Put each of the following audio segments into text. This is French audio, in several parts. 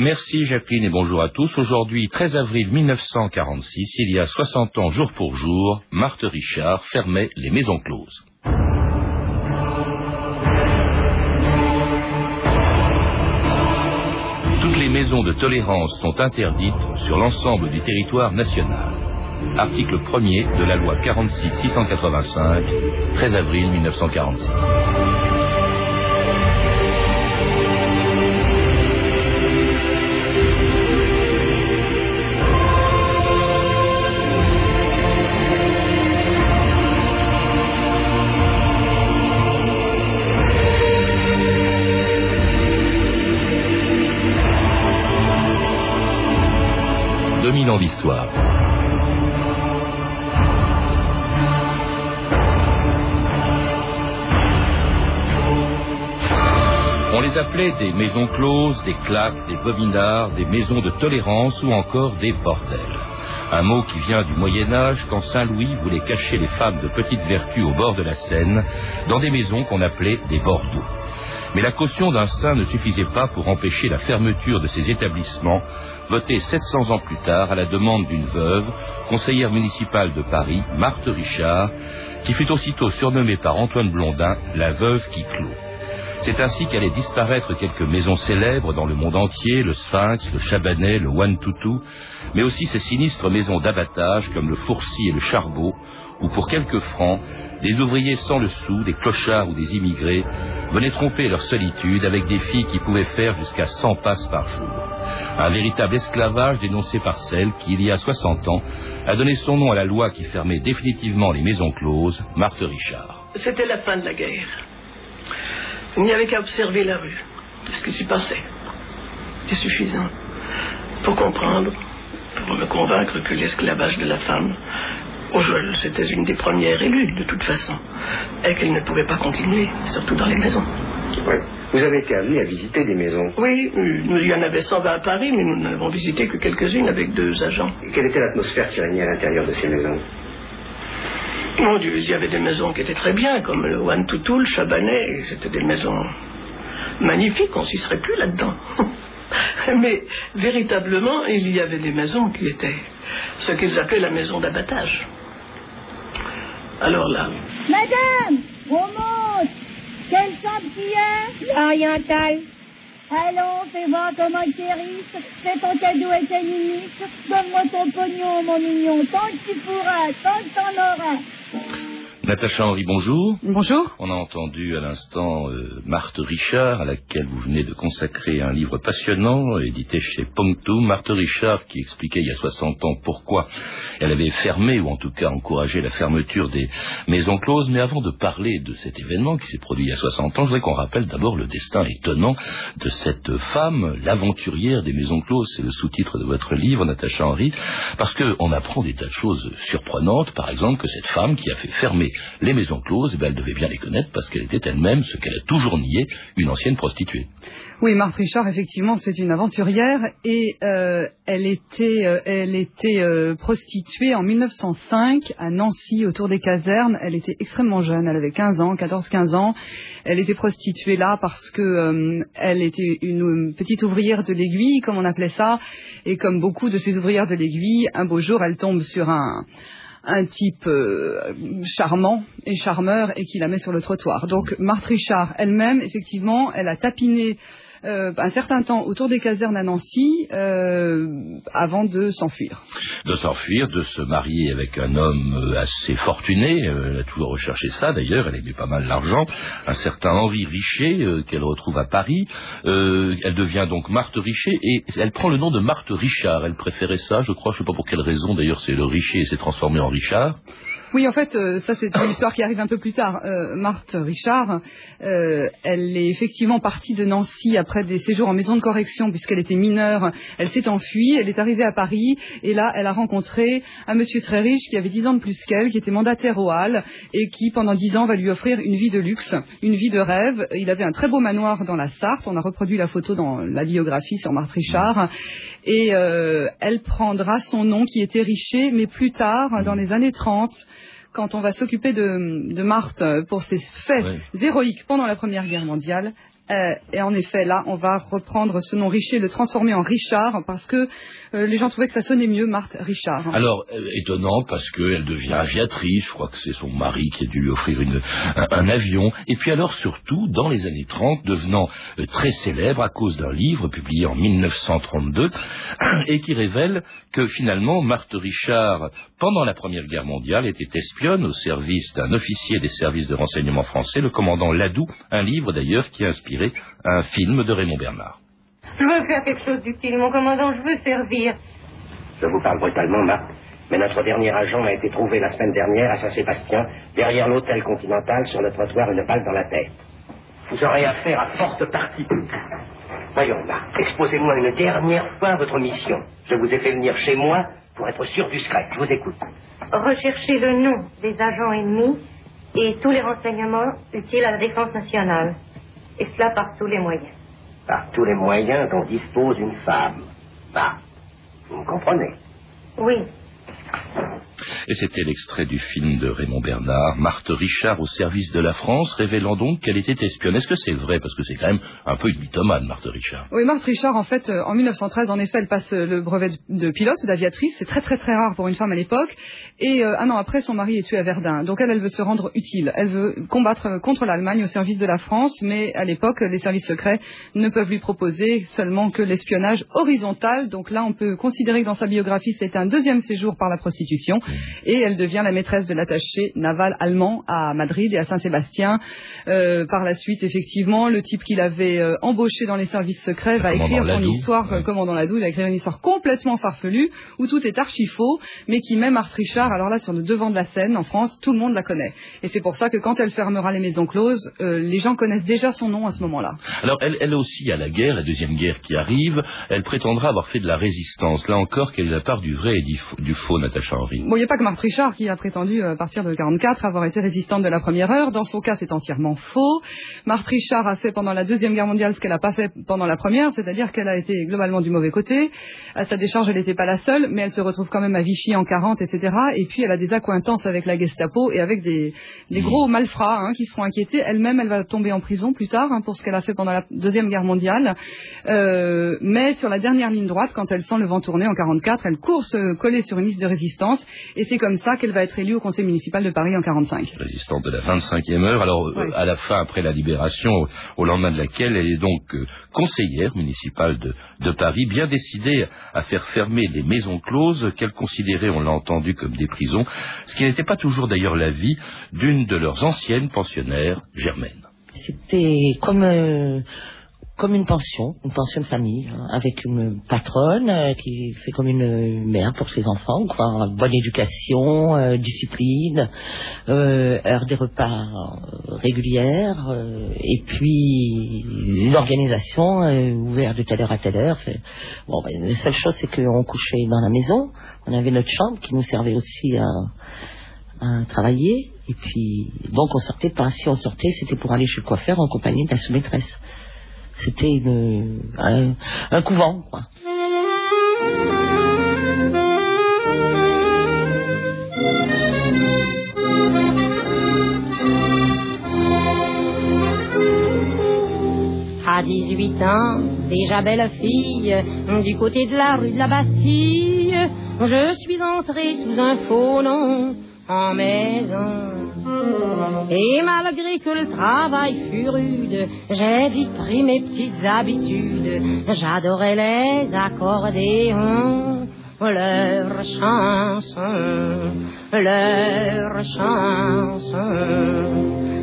Merci Jacqueline et bonjour à tous. Aujourd'hui, 13 avril 1946, il y a 60 ans jour pour jour, Marthe Richard fermait les maisons closes. Toutes les maisons de tolérance sont interdites sur l'ensemble du territoire national. Article 1er de la loi 46-685, 13 avril 1946. 2000 ans d'histoire. On les appelait des maisons closes, des claques, des bobinards, des maisons de tolérance ou encore des bordels. Un mot qui vient du Moyen Âge quand Saint Louis voulait cacher les femmes de petite vertu au bord de la Seine dans des maisons qu'on appelait des bordeaux. Mais la caution d'un saint ne suffisait pas pour empêcher la fermeture de ces établissements, votés 700 ans plus tard à la demande d'une veuve, conseillère municipale de Paris, Marthe Richard, qui fut aussitôt surnommée par Antoine Blondin la veuve qui clôt. C'est ainsi qu'allaient disparaître quelques maisons célèbres dans le monde entier, le Sphinx, le Chabanais, le One Tutu, mais aussi ces sinistres maisons d'abattage comme le Fourcy et le Charbot, où pour quelques francs, des ouvriers sans le sou, des clochards ou des immigrés venaient tromper leur solitude avec des filles qui pouvaient faire jusqu'à 100 passes par jour. Un véritable esclavage dénoncé par celle qui, il y a 60 ans, a donné son nom à la loi qui fermait définitivement les maisons closes, Marthe Richard. C'était la fin de la guerre. Il n'y avait qu'à observer la rue, ce qui s'y passait. C'est suffisant pour comprendre, pour me convaincre que l'esclavage de la femme c'était une des premières élues, de toute façon, et qu'elle ne pouvait pas continuer, surtout dans les maisons. Oui. Vous avez été amené à visiter des maisons Oui, nous, il y en avait 120 à Paris, mais nous n'avons visité que quelques-unes avec deux agents. Et quelle était l'atmosphère qui régnait à l'intérieur de ces maisons? Mon Dieu, il y avait des maisons qui étaient très bien, comme le One Tutu, le Chabanais, c'était des maisons magnifiques, on s'y serait plus là-dedans. mais véritablement, il y avait des maisons qui étaient ce qu'ils appelaient la maison d'abattage. Alors là. Madame, remonte Quelle chambre qui est L'orientale. Allons, fais voir comment guérisse. Fais ton cadeau à ta. Donne-moi ton pognon, mon mignon. Tant que tu pourras, tant que t'en auras. Natacha Henry, bonjour. Bonjour. On a entendu à l'instant euh, Marthe Richard, à laquelle vous venez de consacrer un livre passionnant, édité chez Ponctum. Marthe Richard qui expliquait il y a 60 ans pourquoi elle avait fermé, ou en tout cas encouragé la fermeture des maisons closes. Mais avant de parler de cet événement qui s'est produit il y a 60 ans, je voudrais qu'on rappelle d'abord le destin étonnant de cette femme, l'aventurière des maisons closes. C'est le sous-titre de votre livre, Natacha Henry, parce qu'on apprend des tas de choses surprenantes. Par exemple, que cette femme qui a fait fermer les maisons closes, eh ben, elle devait bien les connaître parce qu'elle était elle-même, ce qu'elle a toujours nié, une ancienne prostituée. Oui, Marthe Richard, effectivement, c'est une aventurière et euh, elle était, euh, elle était euh, prostituée en 1905 à Nancy, autour des casernes. Elle était extrêmement jeune, elle avait 15 ans, 14-15 ans. Elle était prostituée là parce que elle était une petite ouvrière de l'aiguille, comme on appelait ça, et comme beaucoup de ces ouvrières de l'aiguille, un beau jour, elle tombe sur un un type euh, charmant et charmeur et qui la met sur le trottoir. Donc Marthe Richard elle-même, effectivement, elle a tapiné euh, un certain temps autour des casernes à Nancy euh, avant de s'enfuir. De s'enfuir, de se marier avec un homme euh, assez fortuné, elle a toujours recherché ça d'ailleurs, elle aimait pas mal l'argent, un certain Henri Richer qu'elle retrouve à Paris. elle devient donc Marthe Richer et elle prend le nom de Marthe Richard. Elle préférait ça, je crois, je ne sais pas pour quelle raison d'ailleurs, c'est le Richer s'est transformé en Richard. Oui, en fait, euh, ça c'est une histoire qui arrive un peu plus tard. Euh, Marthe Richard, euh, elle est effectivement partie de Nancy après des séjours en maison de correction puisqu'elle était mineure. Elle s'est enfuie, elle est arrivée à Paris et là, elle a rencontré un monsieur très riche qui avait dix ans de plus qu'elle, qui était mandataire au Hall et qui pendant dix ans va lui offrir une vie de luxe, une vie de rêve. Il avait un très beau manoir dans la Sarthe. On a reproduit la photo dans la biographie sur Marthe Richard et elle prendra son nom qui était Richer, mais plus tard, dans les années 30 quand on va s'occuper de, Marthe pour ses faits héroïques pendant la Première Guerre mondiale, Euh, et en effet, là, on va reprendre ce nom Richer, le transformer en Richard, parce que euh, les gens trouvaient que ça sonnait mieux, Marthe Richard. Alors, euh, étonnant, parce qu'elle devient aviatrice, je crois que c'est son mari qui a dû lui offrir un, un avion, et puis alors surtout, dans les années 30, devenant euh, très célèbre à cause d'un livre publié en 1932, et qui révèle que finalement, Marthe Richard, pendant la Première Guerre mondiale, était espionne au service d'un officier des services de renseignement français, le commandant Ladoux, un livre d'ailleurs qui a inspiré un film de Raymond Bernard. Je veux faire quelque chose d'utile, mon commandant, je veux servir. Je vous parle brutalement, Marthe, mais notre dernier agent a été trouvé la semaine dernière à Saint-Sébastien, derrière l'hôtel Continental, sur le trottoir, une balle dans la tête. Vous aurez affaire à forte partie. Voyons, Marthe, exposez-moi une dernière fois votre mission. Je vous ai fait venir chez moi pour être sûr du secret. Je vous écoute. Rechercher le nom des agents ennemis et tous les renseignements utiles à la défense nationale. Et cela par tous les moyens. Par tous les moyens dont dispose une femme. Bah, vous me comprenez? Oui, Et c'était l'extrait du film de Raymond Bernard, Marthe Richard au service de la France, révélant donc qu'elle était espionne. Est-ce que c'est vrai? Parce que c'est quand même un peu une mythomane, Marthe Richard. Oui, Marthe Richard, en fait, euh, en 1913, en effet, elle passe euh, le brevet de, pilote, d'aviatrice. C'est très très très rare pour une femme à l'époque. Et euh, un an après, son mari est tué à Verdun. Donc elle, elle veut se rendre utile. Elle veut combattre contre l'Allemagne au service de la France. Mais à l'époque, les services secrets ne peuvent lui proposer seulement que l'espionnage horizontal. Donc là, on peut considérer que dans sa biographie, c'est un deuxième séjour par la prostitution. Et elle devient la maîtresse de l'attaché naval allemand à Madrid et à Saint-Sébastien. Euh, par la suite, effectivement, le type qu'il avait euh, embauché dans les services secrets va écrire son Ladoux, histoire, euh, ouais. commandant Ladoux, il va écrire une histoire complètement farfelue, où tout est archi faux, mais qui met Marthe Richard, alors là, sur le devant de la scène, en France, tout le monde la connaît. Et c'est pour ça que quand elle fermera les maisons closes, euh, les gens connaissent déjà son nom à ce moment-là. Alors, elle, elle aussi, à la guerre, la deuxième guerre qui arrive, elle prétendra avoir fait de la résistance. Là encore, quelle est la part du vrai et du faux, du faux Natacha Henry? Bon, il n'y a pas que Marthe Richard qui a prétendu, euh, à partir de 44, avoir été résistante de la première heure. Dans son cas, c'est entièrement faux. Marthe Richard a fait pendant la Deuxième Guerre mondiale ce qu'elle n'a pas fait pendant la première, c'est-à-dire qu'elle a été globalement du mauvais côté. À sa décharge, elle n'était pas la seule, mais elle se retrouve quand même à Vichy en 40, etc. Et puis, elle a des accointances avec la Gestapo et avec des, des gros malfrats hein, qui seront inquiétés. Elle-même, elle va tomber en prison plus tard hein, pour ce qu'elle a fait pendant la Deuxième Guerre mondiale. Euh, mais sur la dernière ligne droite, quand elle sent le vent tourner en 44, elle court se coller sur une liste de résistance. Et c'est comme ça qu'elle va être élue au conseil municipal de Paris en 45. résistante de la 25e heure. Alors, euh, à la fin, après la libération, au, au lendemain de laquelle, elle est donc euh, conseillère municipale de, de Paris, bien décidée à faire fermer les maisons closes qu'elle considérait, on l'a entendu, comme des prisons, ce qui n'était pas toujours d'ailleurs l'avis d'une de leurs anciennes pensionnaires, Germaine. C'était comme euh, comme une pension, une pension de famille, hein, avec une patronne euh, qui fait comme une mère pour ses enfants, quoi. Bonne éducation, euh, discipline, euh, heure des repas régulières, euh, et puis l'organisation ouverte de telle heure à telle heure. Bon, ben, la seule chose c'est qu'on couchait dans la maison, on avait notre chambre qui nous servait aussi à à travailler. Et puis, donc on sortait pas. Si on sortait, c'était pour aller chez le coiffeur en compagnie de la sous-maîtresse. C'était un couvent, quoi. À 18 ans, déjà belle fille, du côté de la rue de la Bastille, je suis entrée sous un faux nom en maison. Et malgré que le travail fut rude, j'ai vite pris mes petites habitudes. J'adorais les accordéons, leurs chansons, leurs chansons.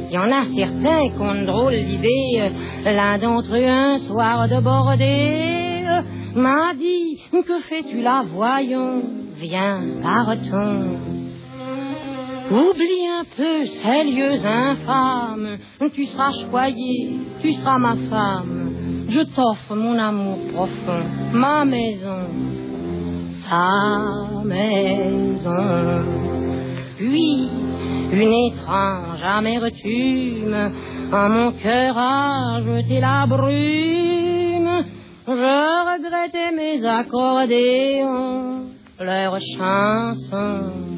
Il y en a certains qui ont drôle d'idée. L'un d'entre eux, un soir de bordée, m'a dit Que fais-tu là, voyons Viens, partons. Oublie un peu ces lieux infâmes. Tu seras choyé, tu seras ma femme. Je t'offre mon amour profond, ma maison, sa maison. Puis, une étrange amertume en mon cœur a jeté la brume. Je regrettais mes accordéons, leurs chansons.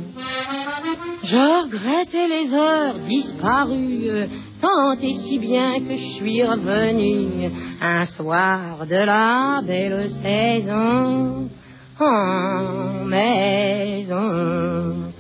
Je regrettais les heures disparues, tant et si bien que je suis revenu un soir de la belle saison en maison,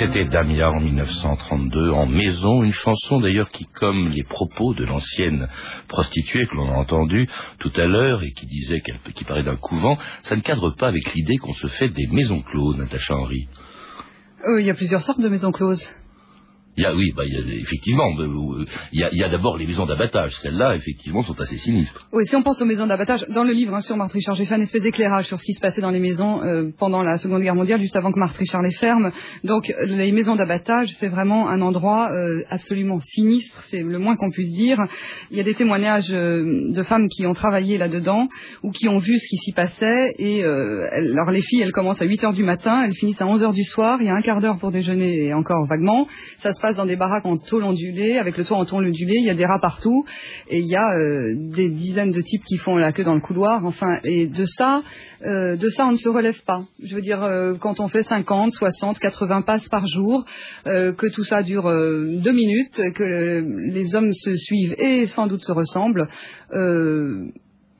c'était Damia en 1932, en maison, une chanson d'ailleurs qui, comme les propos de l'ancienne prostituée que l'on a entendue tout à l'heure et qui disait qu'elle qui parlait d'un couvent, ça ne cadre pas avec l'idée qu'on se fait des maisons closes, Natacha Henry. Euh, Il y a plusieurs sortes de maisons closes. Il y a, oui, bah, il y a, effectivement, euh, il y a, a d'abord les maisons d'abattage. Celles-là, effectivement, sont assez sinistres. Oui, si on pense aux maisons d'abattage, dans le livre hein, sur Marthe Richard, j'ai fait un espèce d'éclairage sur ce qui se passait dans les maisons euh, pendant la Seconde Guerre mondiale, juste avant que Marthe Richard les ferme. Donc, les maisons d'abattage, c'est vraiment un endroit euh, absolument sinistre, c'est le moins qu'on puisse dire. Il y a des témoignages euh, de femmes qui ont travaillé là-dedans ou qui ont vu ce qui s'y passait. Et euh, elles- alors, les filles, elles commencent à 8 heures du matin, elles finissent à 11 heures du soir. Il y a un quart d'heure pour déjeuner et encore vaguement. Ça se passe dans des baraques en tôle ondulée, avec le toit en tôle ondulée. Il y a des rats partout et il y a euh, des dizaines de types qui font la queue dans le couloir. Enfin, et de ça, euh, de ça, on ne se relève pas. Je veux dire, euh, quand on fait 50, 60, 80 passes par jour, que tout ça dure deux minutes, que les hommes se suivent et sans doute se ressemblent.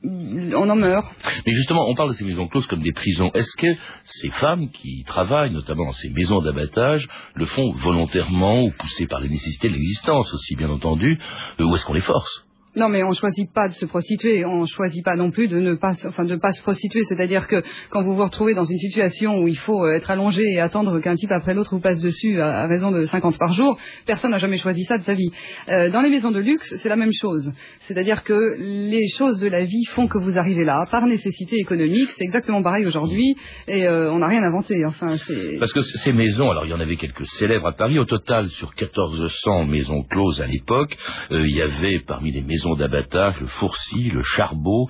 On en meurt. Mais justement, on parle de ces maisons closes comme des prisons. Est-ce que ces femmes qui travaillent, notamment dans ces maisons d'abattage, le font volontairement ou poussées par les nécessités de l'existence aussi, bien entendu, euh, ou est-ce qu'on les force? Non, mais on choisit pas de se prostituer, on choisit pas non plus de ne pas, enfin, de pas se prostituer. C'est-à-dire que quand vous vous retrouvez dans une situation où il faut euh, être allongé et attendre qu'un type après l'autre vous passe dessus à, raison de 50 par jour, personne n'a jamais choisi ça de sa vie. Euh, dans les maisons de luxe, c'est la même chose. C'est-à-dire que les choses de la vie font que vous arrivez là par nécessité économique. C'est exactement pareil aujourd'hui et euh, on n'a rien inventé. Enfin. Parce que ces maisons, alors il y en avait quelques célèbres à Paris, au total sur 1400 maisons closes à l'époque, il y avait parmi les maisons d'abattage le Fourcy, le Charbot,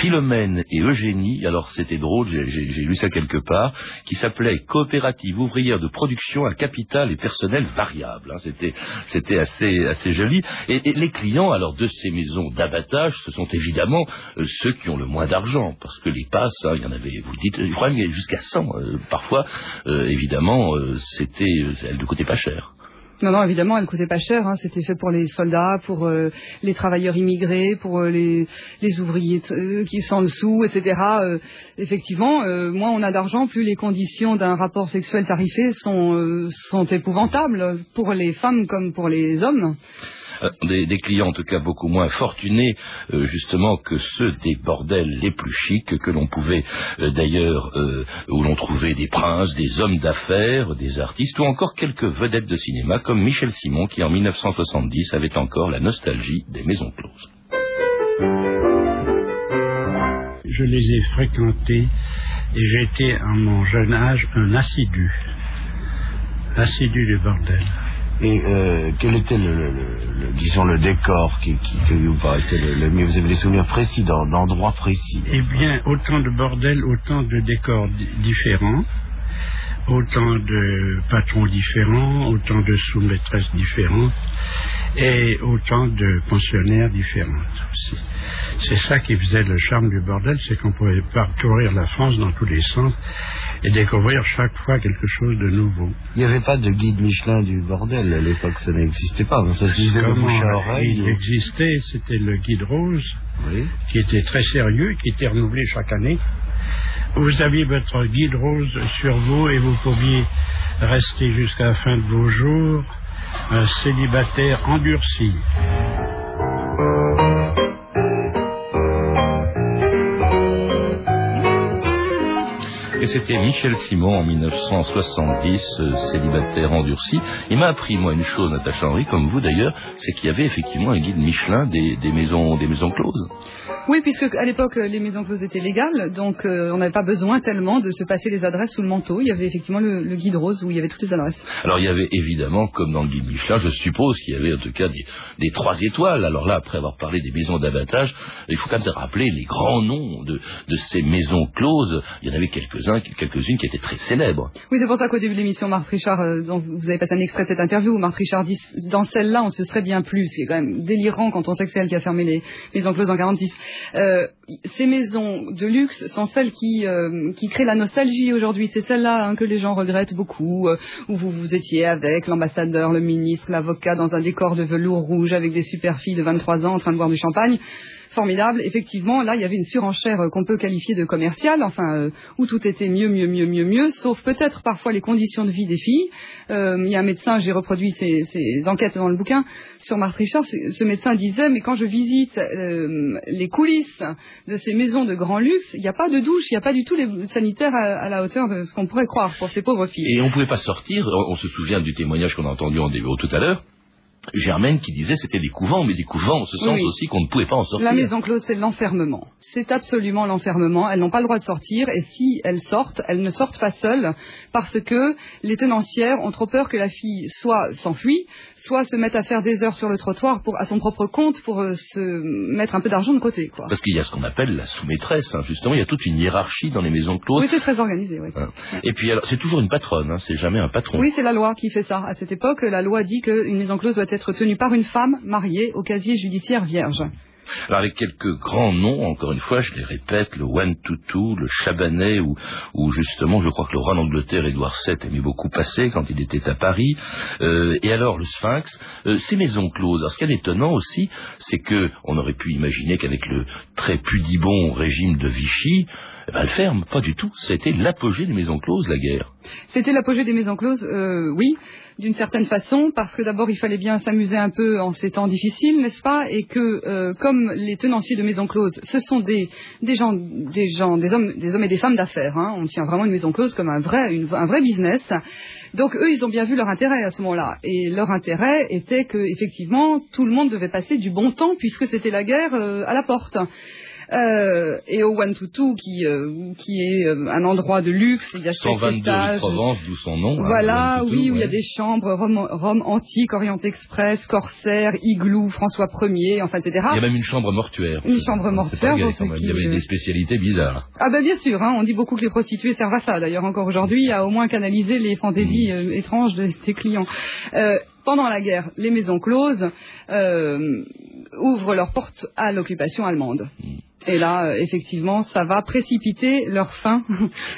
Philomène et Eugénie, alors c'était drôle, j'ai- lu ça quelque part, qui s'appelait Coopérative ouvrière de production à capital et personnel variable. hein. C'était assez assez joli. Et, les clients alors de ces maisons d'abattage, ce sont évidemment euh, ceux qui ont le moins d'argent, parce que les passes, hein, il y en avait, vous le dites, je crois jusqu'à 100 euh, parfois. Euh, évidemment, c'était, elles ne coûtaient pas cher. Non, non, évidemment, elle coûtait pas cher. Hein. C'était fait pour les soldats, pour euh, les travailleurs immigrés, pour euh, les, les ouvriers euh, qui sont dessous, etc. Euh, effectivement, euh, moins on a d'argent, plus les conditions d'un rapport sexuel tarifé sont, sont épouvantables pour les femmes comme pour les hommes. Euh, Des, clients en tout cas beaucoup moins fortunés euh, justement que ceux des bordels les plus chics que l'on pouvait euh, d'ailleurs où l'on trouvait des princes, des hommes d'affaires, des artistes ou encore quelques vedettes de cinéma comme Michel Simon qui en 1970 avait encore la nostalgie des maisons closes. Je les ai fréquentés et j'étais à mon jeune âge un assidu. Assidu du bordel. Et euh, quel était le, le- le- disons le décor qui, qui, vous paraissait le, mieux? Vous avez des souvenirs précis d'en- d'endroits précis. Eh bien, autant de bordels, autant de décors di- différents, autant de patrons différents, autant de sous-maîtresses différentes et autant de pensionnaires différentes aussi. C'est ça qui faisait le charme du bordel, c'est qu'on pouvait parcourir la France dans tous les sens et découvrir chaque fois quelque chose de nouveau. Il n'y avait pas de guide Michelin du bordel à l'époque, ça n'existait pas. Comment bouche à il oreille. ou- existait, c'était le guide rose, Oui. qui était très sérieux, qui était renouvelé chaque année. Vous aviez votre guide rose sur vous et vous pouviez rester jusqu'à la fin de vos jours célibataire endurci. C'était Michel Simon en 1970, euh, célibataire endurci. Il m'a appris, moi, une chose, Natacha Henry, comme vous d'ailleurs, c'est qu'il y avait effectivement un guide Michelin des, des maisons, des maisons closes. Oui, puisque à l'époque euh, les maisons closes étaient légales, donc euh, on n'avait pas besoin tellement de se passer les adresses sous le manteau. Il y avait effectivement le, le guide rose où il y avait toutes les adresses. Alors il y avait évidemment, comme dans le guide Michelin, je suppose qu'il y avait en tout cas des, des trois étoiles. Alors là, après avoir parlé des maisons d'abattage, il faut quand même rappeler les grands noms de, de ces maisons closes. Il y en avait quelques-uns quelques-unes qui étaient très célèbres. Oui, c'est pour ça qu'au début de l'émission, Marthe Richard, euh, dont vous avez passé un extrait de cette interview, où Marthe Richard dit dans celle-là, on se serait bien plus, ce qui est quand même délirant quand on sait que c'est elle qui a fermé les maisons closes en 46. Euh, ces maisons de luxe sont celles qui, euh, qui créent la nostalgie aujourd'hui. C'est celles-là hein, que les gens regrettent beaucoup, où vous, vous étiez avec l'ambassadeur, le ministre, l'avocat dans un décor de velours rouge avec des super filles de 23 ans en train de boire du champagne formidable. Effectivement, là, il y avait une surenchère euh, qu'on peut qualifier de commerciale, enfin, euh, où tout était mieux, mieux, mieux, mieux, mieux, sauf peut-être parfois les conditions de vie des filles. Euh, il y a un médecin, j'ai reproduit ses, enquêtes dans le bouquin sur Marthe Richard, ce médecin disait, mais quand je visite les coulisses de ces maisons de grand luxe, il n'y a pas de douche, il n'y a pas du tout les sanitaires à, la hauteur de ce qu'on pourrait croire pour ces pauvres filles. Et on ne pouvait pas sortir, on, on se souvient du témoignage qu'on a entendu en début tout à l'heure, Germaine qui disait c'était des couvents, mais des couvents en ce sens Oui. aussi qu'on ne pouvait pas en sortir. La maison close, c'est l'enfermement. C'est absolument l'enfermement. Elles n'ont pas le droit de sortir et si elles sortent, elles ne sortent pas seules parce que les tenancières ont trop peur que la fille soit s'enfuit, soit se mette à faire des heures sur le trottoir pour, à son propre compte pour euh, se mettre un peu d'argent de côté. Quoi. Parce qu'il y a ce qu'on appelle la sous-maîtresse, hein, justement, il y a toute une hiérarchie dans les maisons closes. Oui, c'est très organisé. Oui. Hein. Et puis alors, c'est toujours une patronne, hein, c'est jamais un patron. Oui, c'est la loi qui fait ça. À cette époque, la loi dit qu'une maison close doit être tenue par une femme mariée au casier judiciaire vierge. Alors avec quelques grands noms, encore une fois, je les répète, le One Tutu, le Chabanais, ou justement, je crois que le roi d'Angleterre, Édouard VII, aimait beaucoup passer quand il était à Paris. Euh, et alors le Sphinx, euh, ces maisons closes. Alors ce qui est étonnant aussi, c'est que on aurait pu imaginer qu'avec le très pudibond régime de Vichy, eh ben, elle ferme, pas du tout. C'était l'apogée des maisons closes, la guerre. C'était l'apogée des maisons closes, euh, oui, d'une certaine façon, parce que d'abord il fallait bien s'amuser un peu en ces temps difficiles, n'est-ce pas Et que euh, comme les tenanciers de maisons closes, ce sont des, gens, des gens, des hommes, des hommes et des femmes d'affaires. Hein, on tient vraiment une maison close comme un vrai, un vrai business. Donc eux, ils ont bien vu leur intérêt à ce moment-là, et leur intérêt était que effectivement tout le monde devait passer du bon temps puisque c'était la guerre euh, à la porte. Euh, et au One Tutu, qui, euh, qui est euh, un endroit de luxe, il y a chaque 122 rue. Provence, d'où son nom. hein, Voilà, oui, où il y a des chambres, Rome, Rome antique, Orient Express, Corsaire, Igloo, François Ier, enfin, etc. Il y a même une chambre mortuaire. Une chambre mortuaire, pas gay, pour quand ceux même. qui, Il y avait des spécialités bizarres. Ah ben bien sûr, hein, on dit beaucoup que les prostituées servent à ça. D'ailleurs, encore aujourd'hui, à au moins canaliser les fantaisies étranges de ses clients. Euh, pendant la guerre, les maisons closes euh, ouvrent leurs portes à l'occupation allemande. Et là, euh, effectivement, ça va précipiter leur fin.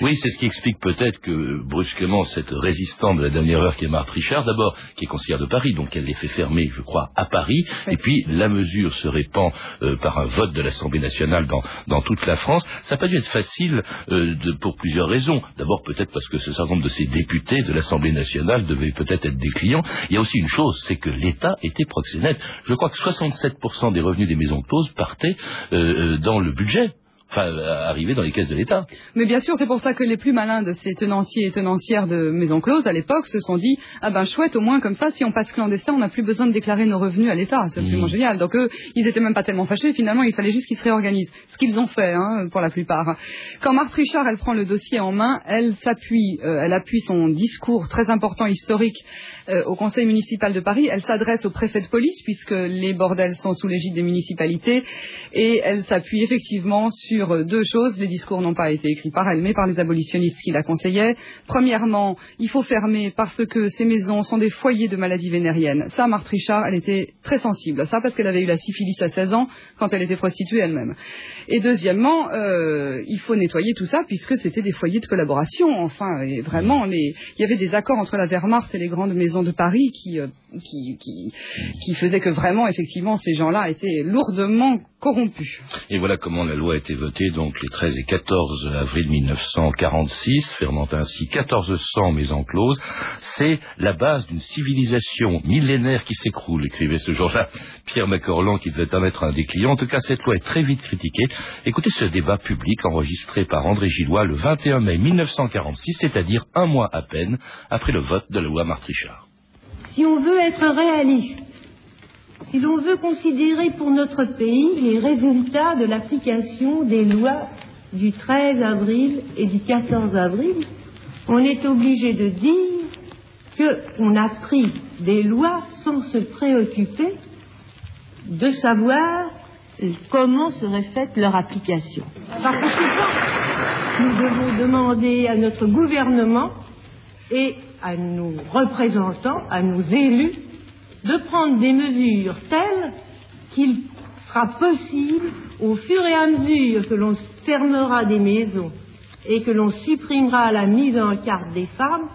Oui, c'est ce qui explique peut-être que brusquement cette résistante de la dernière heure qui est Marthe Richard, d'abord qui est conseillère de Paris, donc elle les fait fermer, je crois, à Paris, et puis la mesure se répand euh, par un vote de l'Assemblée nationale dans, dans toute la France. Ça n'a pas dû être facile euh, de, pour plusieurs raisons. D'abord peut-être parce que ce certain nombre de ces députés de l'Assemblée nationale devaient peut-être être des clients. Il y a aussi une chose, c'est que l'État était proxénète. Je crois que 67% des revenus des maisons closes partaient euh, euh, dans le budget. Enfin, euh, arrivaient dans les caisses de l'État. Mais bien sûr, c'est pour ça que les plus malins de ces tenanciers et tenancières de maisons closes à l'époque se sont dit ah ben chouette, au moins comme ça, si on passe clandestin, on n'a plus besoin de déclarer nos revenus à l'État. C'est absolument Mmh. génial. Donc eux, ils étaient même pas tellement fâchés. Finalement, il fallait juste qu'ils se réorganisent. Ce qu'ils ont fait, hein, pour la plupart. Quand Marthe Richard, elle prend le dossier en main, elle s'appuie, euh, elle appuie son discours très important historique euh, au Conseil municipal de Paris. Elle s'adresse au préfet de police puisque les bordels sont sous l'égide des municipalités et elle s'appuie effectivement sur euh, deux choses. Les discours n'ont pas été écrits par elle, mais par les abolitionnistes qui la conseillaient. Premièrement, il faut fermer parce que ces maisons sont des foyers de maladies vénériennes. Ça, Marthe Richard, elle était très sensible à ça parce qu'elle avait eu la syphilis à 16 ans quand elle était prostituée elle-même. Et deuxièmement, euh, il faut nettoyer tout ça puisque c'était des foyers de collaboration. Enfin, et vraiment, il y avait des accords entre la Wehrmacht et les grandes maisons de Paris qui, euh, qui, qui, qui faisaient que vraiment, effectivement, ces gens-là étaient lourdement corrompus. Et voilà comment la loi a été votée donc les 13 et 14 avril 1946, fermant ainsi 1400 maisons closes. C'est la base d'une civilisation millénaire qui s'écroule, écrivait ce jour-là Pierre Macorlan qui devait en être un des clients. En tout cas, cette loi est très vite critiquée. Écoutez ce débat public enregistré par André Gillois le 21 mai 1946, c'est-à-dire un mois à peine après le vote de la loi Marthe Richard. Si on veut être réaliste, si l'on veut considérer pour notre pays les résultats de l'application des lois du 13 avril et du 14 avril, on est obligé de dire qu'on a pris des lois sans se préoccuper de savoir comment serait faite leur application. Par conséquent, nous devons demander à notre gouvernement et à nos représentants, à nos élus, de prendre des mesures telles qu'il sera possible, au fur et à mesure que l'on fermera des maisons et que l'on supprimera la mise en carte des femmes,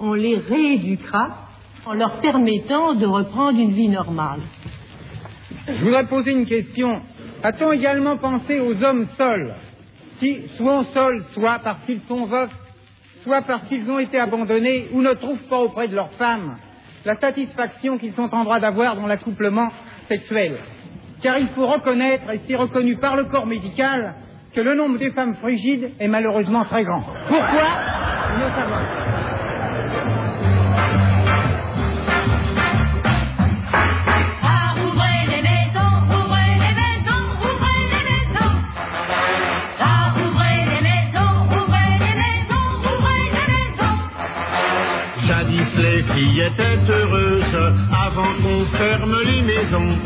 on les rééduquera en leur permettant de reprendre une vie normale. Je voudrais poser une question. A-t-on également pensé aux hommes seuls? Qui, soit seuls, soit parce qu'ils sont veufs, soit parce qu'ils ont été abandonnés ou ne trouvent pas auprès de leurs femmes la satisfaction qu'ils sont en droit d'avoir dans l'accouplement sexuel. Car il faut reconnaître, et c'est reconnu par le corps médical, que le nombre des femmes frigides est malheureusement très grand. Pourquoi? Ne savons Filles étaient heureuses avant qu'on ferme les maisons.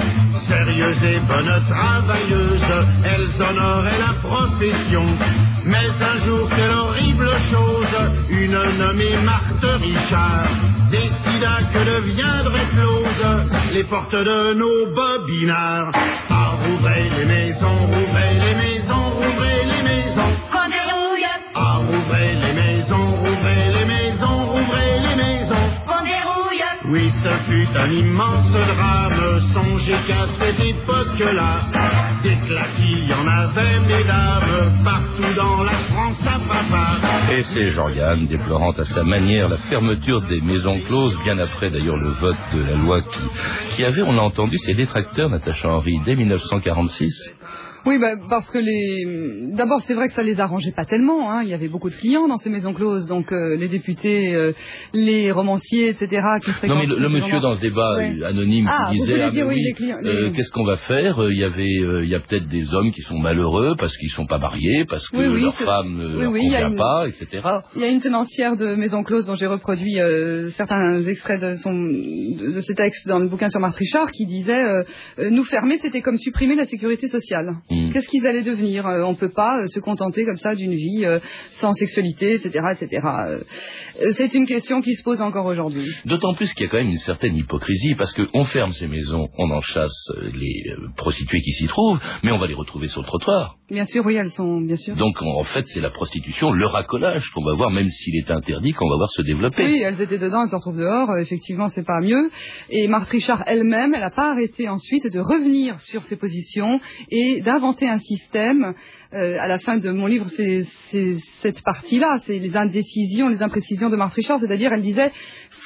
Sérieuses et bonnes travailleuses, elles honoraient la profession. Mais un jour, quelle horrible chose, une nommée Marthe Richard décida que deviendraient closes les portes de nos bobinards. Ah, rouvrez les maisons, rouvrez les maisons, un immense drame. Songez qu'à cette époque-là, en avait, mesdames, partout dans la France à. Et c'est Jean-Yann déplorant à sa manière la fermeture des maisons closes, bien après d'ailleurs le vote de la loi qui, qui avait, on l'a entendu, ses détracteurs, Natacha Henry, dès 1946. Oui, bah, parce que les. D'abord, c'est vrai que ça les arrangeait pas tellement. Hein. Il y avait beaucoup de clients dans ces maisons closes, donc euh, les députés, euh, les romanciers, etc. Qui Non mais le, monsieur dans ce débat Ouais. euh, anonyme Ah, qui disait ah, oui, euh, qu'est-ce qu'on va faire? Il y avait il y a peut-être des hommes qui sont malheureux parce qu'ils sont pas mariés, parce que Oui, leur femme ne convient une- pas, etc. Il y a une tenancière de Maison Close dont j'ai reproduit certains extraits de, son, de, ses textes dans le bouquin sur Marthe Richard qui disait nous fermer c'était comme supprimer la sécurité sociale. Mm. Qu'est-ce qu'ils allaient devenir Euh, On peut pas euh, se contenter comme ça d'une vie euh, sans sexualité, etc., etc. C'est une question qui se pose encore aujourd'hui. D'autant plus qu'il y a quand même une certaine hypocrisie, parce qu'on ferme ces maisons, on en chasse les prostituées qui s'y trouvent, mais on va les retrouver sur le trottoir. Bien sûr, oui, elles sont bien sûr. Donc en fait, c'est la prostitution, le racolage qu'on va voir, même s'il est interdit, qu'on va voir se développer. Oui, elles étaient dedans, elles se retrouvent dehors. effectivement, c'est pas mieux. Et Marthe Richard elle-même, elle n'a pas arrêté ensuite de revenir sur ses positions et un système. Euh, à la fin de mon livre, c'est cette partie-là, c'est les indécisions, les imprécisions de Marthe Richard. C'est-à-dire, elle disait,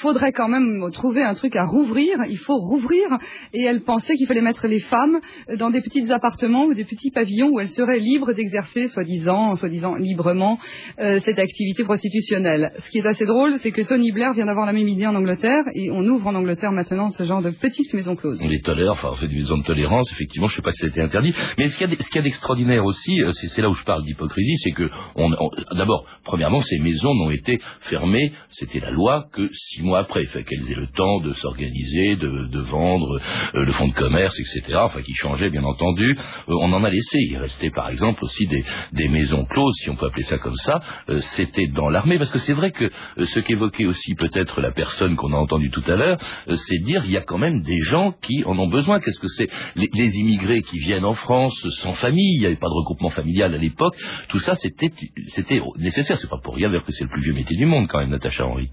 faudrait quand même trouver un truc à rouvrir. Il faut rouvrir. Et elle pensait qu'il fallait mettre les femmes dans des petits appartements ou des petits pavillons où elles seraient libres d'exercer, soi-disant, soi-disant librement, euh, cette activité prostitutionnelle. Ce qui est assez drôle, c'est que Tony Blair vient d'avoir la même idée en Angleterre et on ouvre en Angleterre maintenant ce genre de petites maisons closes. Les tolère, enfin on fait des maisons de tolérance, effectivement, je ne sais pas si c'était interdit. Mais qu'il qu'il y a d'extraordinaire aussi, euh, c'est là où je parle d'hypocrisie, c'est que, d'abord, premièrement, ces maisons n'ont été fermées, c'était la loi, que six mois après, fait qu'elles aient le temps de s'organiser, de, vendre euh, le fonds de commerce, etc., enfin qui changeait bien entendu. Euh, on en a laissé, il restait par exemple aussi des, maisons closes, si on peut appeler ça comme ça, c'était dans l'armée, parce que c'est vrai que ce qu'évoquait aussi peut-être la personne qu'on a entendue tout à l'heure, c'est dire il y a quand même des gens qui en ont besoin. Qu'est-ce que c'est? Les immigrés qui viennent en France sans famille, il n'y avait pas de regroupement familial à l'époque, tout ça c'était nécessaire. C'est pas pour rien d'ailleurs que c'est le plus vieux métier du monde quand même, Natacha Henry.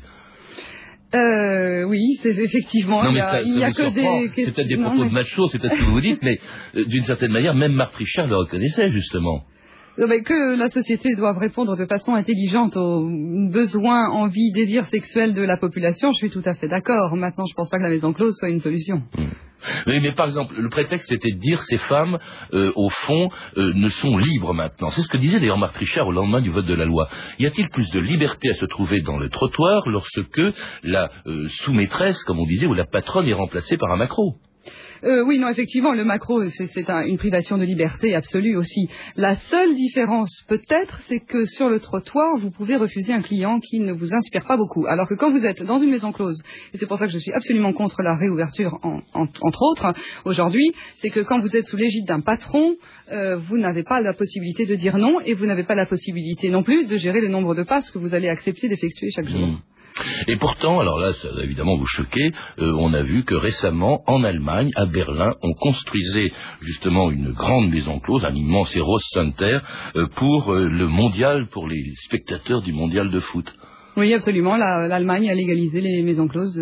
Euh, oui, c'est effectivement. Non mais ça, il y a vous que surprend. des. C'est peut-être des propos mais- de macho, c'est peut-être ce que vous dites, mais euh, d'une certaine manière, même Marthe Richard le reconnaissait justement. Non, mais que la société doive répondre de façon intelligente aux besoins, envies, désirs sexuels de la population, je suis tout à fait d'accord. Maintenant, je pense pas que la maison close soit une solution. Oui, mais par exemple, le prétexte c'était de dire ces femmes, euh, au fond, euh, ne sont libres maintenant. C'est ce que disait d'ailleurs Marthe Richard au lendemain du vote de la loi. Y a-t-il plus de liberté à se trouver dans le trottoir lorsque la euh, sous-maîtresse, comme on disait, ou la patronne est remplacée par un macro? Euh, oui, non, effectivement, le macro, c'est c'est un- une privation de liberté absolue aussi. La seule différence, peut-être, c'est que sur le trottoir, vous pouvez refuser un client qui ne vous inspire pas beaucoup. Alors que quand vous êtes dans une maison close, et c'est pour ça que je suis absolument contre la réouverture, en- en- entre autres, aujourd'hui, c'est que quand vous êtes sous l'égide d'un patron, euh, vous n'avez pas la possibilité de dire non, et vous n'avez pas la possibilité non plus de gérer le nombre de passes que vous allez accepter d'effectuer chaque jour. Mm. Et pourtant, alors là, ça va évidemment vous choquer, euh, on a vu que récemment, en Allemagne, à Berlin, on construisait justement une grande maison close, un immense Eros Center, euh, pour euh, le mondial, pour les spectateurs du mondial de foot. Oui, absolument. La- L'Allemagne a légalisé les maisons closes.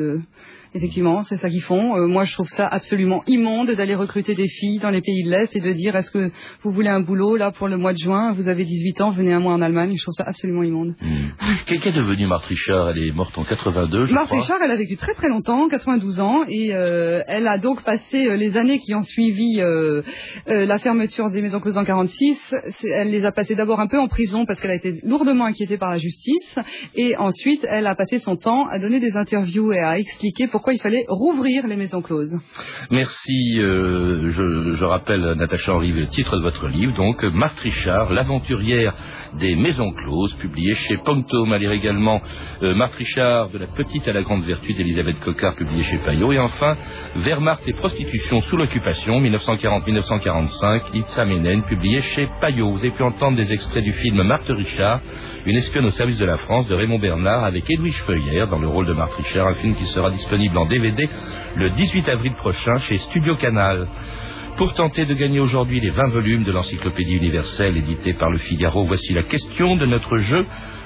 Effectivement, c'est ça qu'ils font. Euh, moi, je trouve ça absolument immonde d'aller recruter des filles dans les pays de l'Est et de dire est-ce que vous voulez un boulot là pour le mois de juin? Vous avez 18 ans, venez un mois en Allemagne. Je trouve ça absolument immonde. Qu'est- Qu'est devenue Marthe Richard? Elle est morte en 82, je Marthe crois. Richard, elle a vécu très très longtemps, 92 ans, et euh, elle a donc passé euh, les années qui ont suivi euh, la fermeture des maisons closes en 46. C'est- Elle les a passées d'abord un peu en prison parce qu'elle a été lourdement inquiétée par la justice, et ensuite elle a passé son temps à donner des interviews et à expliquer pourquoi il fallait rouvrir les maisons closes. Merci. euh, je, rappelle, Natacha Henry, le titre de votre livre, donc Marthe Richard, l'aventurière des maisons closes, publié chez Pontome. À lire également euh, Marthe Richard, de la petite à la grande vertu d'Elisabeth Coquart, publié chez Payot. Et enfin, Wehrmacht et prostitution sous l'occupation, 1940-1945, Itza Menen, publié chez Payot. Vous avez pu entendre des extraits du film Marthe Richard, une espionne au service de la France, de Raymond Bernard, avec Edwige Feuillère dans le rôle de Marthe Richard, un film qui sera disponible en DVD le 18 avril prochain chez Studio Canal. Pour tenter de gagner aujourd'hui les 20 volumes de l'encyclopédie universelle éditée par le Figaro, voici la question de notre jeu.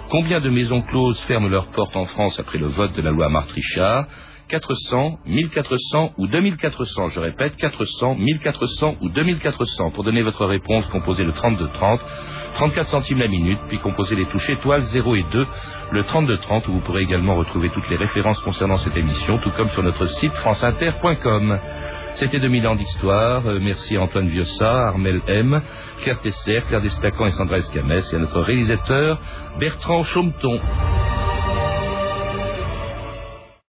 Combien de maisons closes ferment leurs portes en France après le vote de la loi Marthe Richard 400, 1400 ou 2400. Je répète, 400, 1400 ou 2400. Pour donner votre réponse, composez le 3230, 34 centimes la minute, puis composez les touches étoiles 0 et 2, le 3230 où vous pourrez également retrouver toutes les références concernant cette émission, tout comme sur notre site franceinter.com. C'était 2000 ans d'histoire. Euh, merci à Antoine Viossa, Armel M, Claire Tesser, Claire Destacan et Sandra Escamès et à notre réalisateur Bertrand Chaumeton.